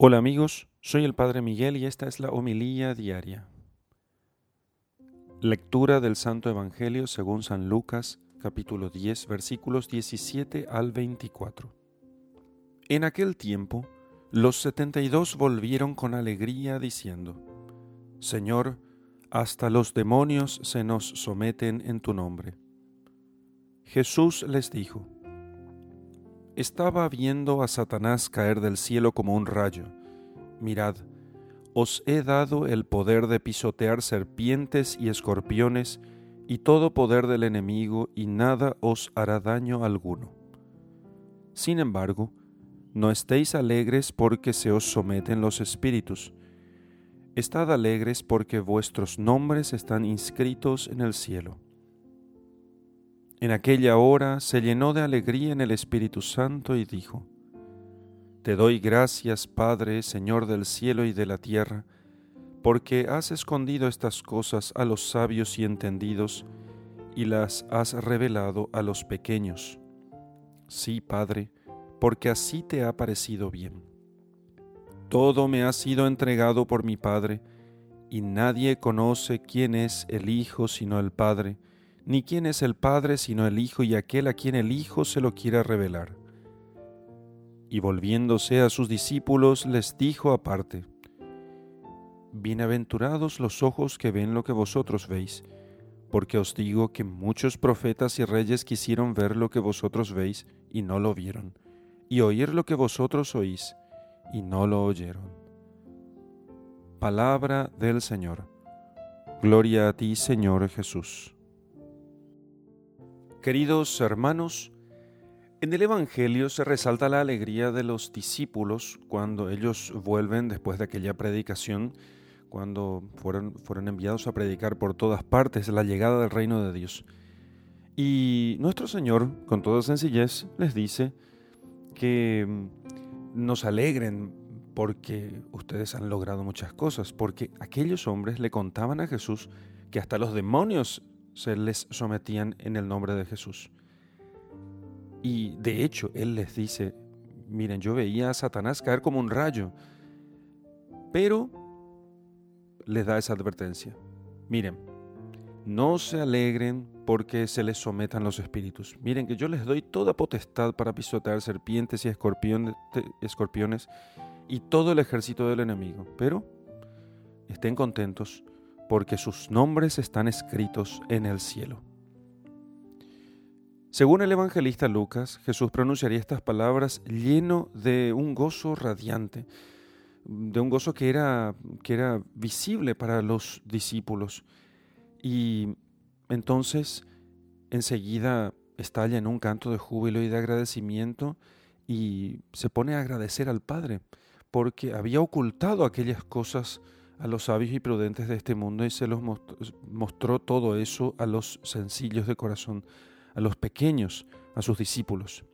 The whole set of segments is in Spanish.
Hola amigos, soy el Padre Miguel y esta es la homilía diaria. Lectura del Santo Evangelio según San Lucas, capítulo 10, versículos 17 al 24. En aquel tiempo, los setenta y dos volvieron con alegría diciendo, Señor, hasta los demonios se nos someten en tu nombre. Jesús les dijo, estaba viendo a Satanás caer del cielo como un rayo. Mirad, os he dado el poder de pisotear serpientes y escorpiones y todo poder del enemigo, y nada os hará daño alguno. Sin embargo, no estéis alegres porque se os someten los espíritus. Estad alegres porque vuestros nombres están inscritos en el cielo. En aquella hora se llenó de alegría en el Espíritu Santo y dijo, Te doy gracias, Padre, Señor del cielo y de la tierra, porque has escondido estas cosas a los sabios y entendidos, y las has revelado a los pequeños. Sí, Padre, porque así te ha parecido bien. Todo me ha sido entregado por mi Padre, y nadie conoce quién es el Hijo sino el Padre, ni quién es el Padre sino el Hijo y aquel a quien el Hijo se lo quiera revelar. Y volviéndose a sus discípulos les dijo aparte, Bienaventurados los ojos que ven lo que vosotros veis, porque os digo que muchos profetas y reyes quisieron ver lo que vosotros veis y no lo vieron, y oír lo que vosotros oís y no lo oyeron. Palabra del Señor. Gloria a ti, Señor Jesús. Queridos hermanos, en el Evangelio se resalta la alegría de los discípulos cuando ellos vuelven después de aquella predicación, cuando fueron, fueron enviados a predicar por todas partes la llegada del reino de Dios. Y nuestro Señor, con toda sencillez, les dice que nos alegren porque ustedes han logrado muchas cosas, porque aquellos hombres le contaban a Jesús que hasta los demonios se les sometían en el nombre de Jesús. Y de hecho, Él les dice, miren, yo veía a Satanás caer como un rayo, pero les da esa advertencia. Miren, no se alegren porque se les sometan los espíritus. Miren que yo les doy toda potestad para pisotear serpientes y escorpiones, y todo el ejército del enemigo, pero estén contentos porque sus nombres están escritos en el cielo. Según el evangelista Lucas, Jesús pronunciaría estas palabras lleno de un gozo radiante, de un gozo que era, que era visible para los discípulos. Y entonces enseguida estalla en un canto de júbilo y de agradecimiento y se pone a agradecer al Padre porque había ocultado aquellas cosas a los sabios y prudentes de este mundo y se los mostró todo eso a los sencillos de corazón, a los pequeños, a sus discípulos.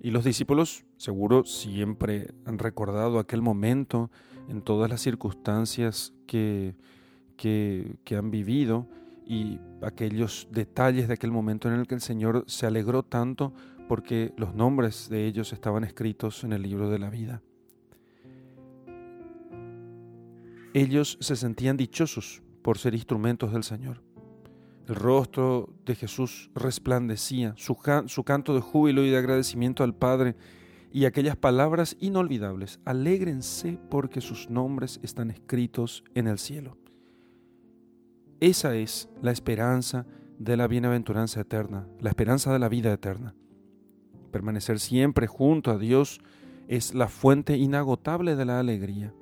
Y los discípulos seguro siempre han recordado aquel momento en todas las circunstancias que, que, que han vivido y aquellos detalles de aquel momento en el que el Señor se alegró tanto porque los nombres de ellos estaban escritos en el libro de la vida. Ellos se sentían dichosos por ser instrumentos del Señor. El rostro de Jesús resplandecía, su, canto de júbilo y de agradecimiento al Padre y aquellas palabras inolvidables, alégrense porque sus nombres están escritos en el cielo. Esa es la esperanza de la bienaventuranza eterna, la esperanza de la vida eterna. Permanecer siempre junto a Dios es la fuente inagotable de la alegría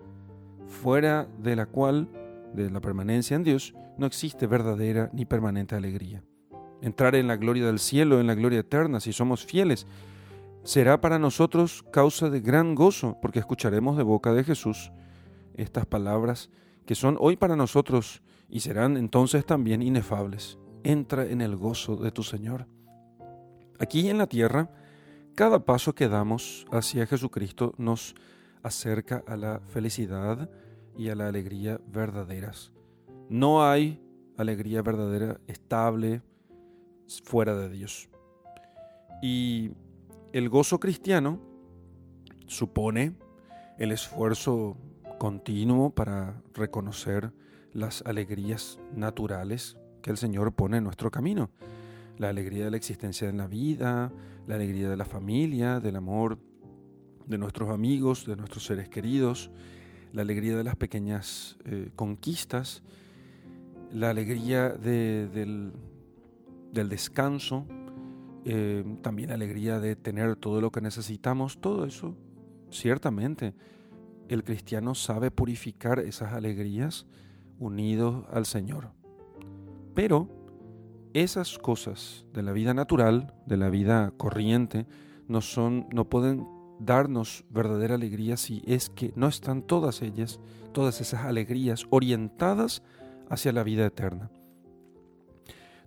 fuera de la cual, de la permanencia en Dios, no existe verdadera ni permanente alegría. Entrar en la gloria del cielo, en la gloria eterna, si somos fieles, será para nosotros causa de gran gozo, porque escucharemos de boca de Jesús estas palabras que son hoy para nosotros y serán entonces también inefables. Entra en el gozo de tu Señor. Aquí en la tierra, cada paso que damos hacia Jesucristo nos acerca a la felicidad y a la alegría verdaderas. No hay alegría verdadera estable fuera de Dios. Y el gozo cristiano supone el esfuerzo continuo para reconocer las alegrías naturales que el Señor pone en nuestro camino. La alegría de la existencia en la vida, la alegría de la familia, del amor de nuestros amigos, de nuestros seres queridos, la alegría de las pequeñas eh, conquistas, la alegría del, descanso, eh, también la alegría de tener todo lo que necesitamos, todo eso, ciertamente, el cristiano sabe purificar esas alegrías unidos al Señor. Pero esas cosas de la vida natural, de la vida corriente, no, son, no pueden darnos verdadera alegría si es que no están todas ellas, todas esas alegrías orientadas hacia la vida eterna.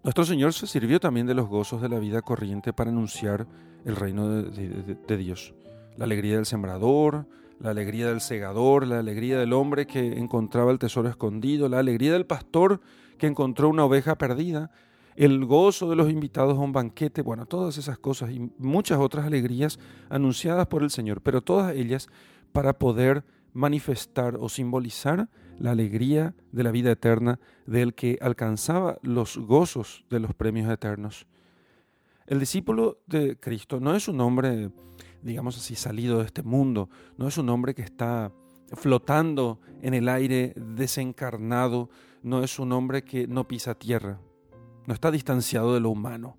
Nuestro Señor se sirvió también de los gozos de la vida corriente para anunciar el reino de, Dios. La alegría del sembrador, la alegría del segador, la alegría del hombre que encontraba el tesoro escondido, la alegría del pastor que encontró una oveja perdida, el gozo de los invitados a un banquete, bueno, todas esas cosas y muchas otras alegrías anunciadas por el Señor, pero todas ellas para poder manifestar o simbolizar la alegría de la vida eterna del que alcanzaba los gozos de los premios eternos. El discípulo de Cristo no es un hombre, digamos así, salido de este mundo, no es un hombre que está flotando en el aire desencarnado, no es un hombre que no pisa tierra, no está distanciado de lo humano,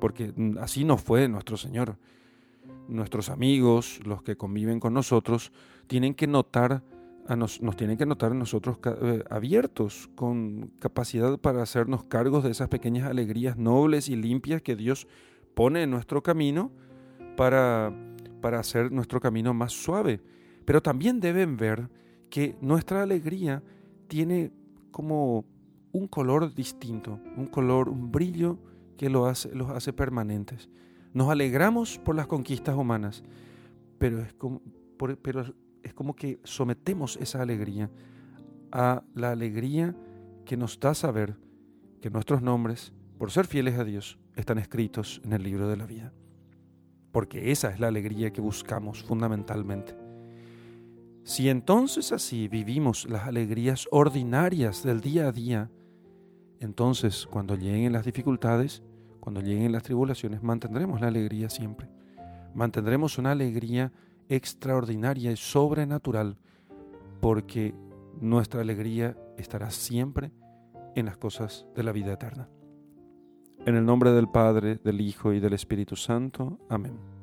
porque así no fue nuestro Señor. Nuestros amigos, los que conviven con nosotros, tienen que notar nos, nos, tienen que notar a nosotros eh, abiertos, con capacidad para hacernos cargos de esas pequeñas alegrías nobles y limpias que Dios pone en nuestro camino para, para hacer nuestro camino más suave. Pero también deben ver que nuestra alegría tiene como un color distinto, un color, un brillo que lo hace, los hace permanentes. Nos alegramos por las conquistas humanas, pero es como, pero es como que sometemos esa alegría a la alegría que nos da saber que nuestros nombres, por ser fieles a Dios, están escritos en el libro de la vida. Porque esa es la alegría que buscamos fundamentalmente. Si entonces así vivimos las alegrías ordinarias del día a día, entonces cuando lleguen las dificultades, cuando lleguen las tribulaciones, mantendremos la alegría siempre. Mantendremos una alegría extraordinaria y sobrenatural, porque nuestra alegría estará siempre en las cosas de la vida eterna. En el nombre del Padre, del Hijo y del Espíritu Santo. Amén.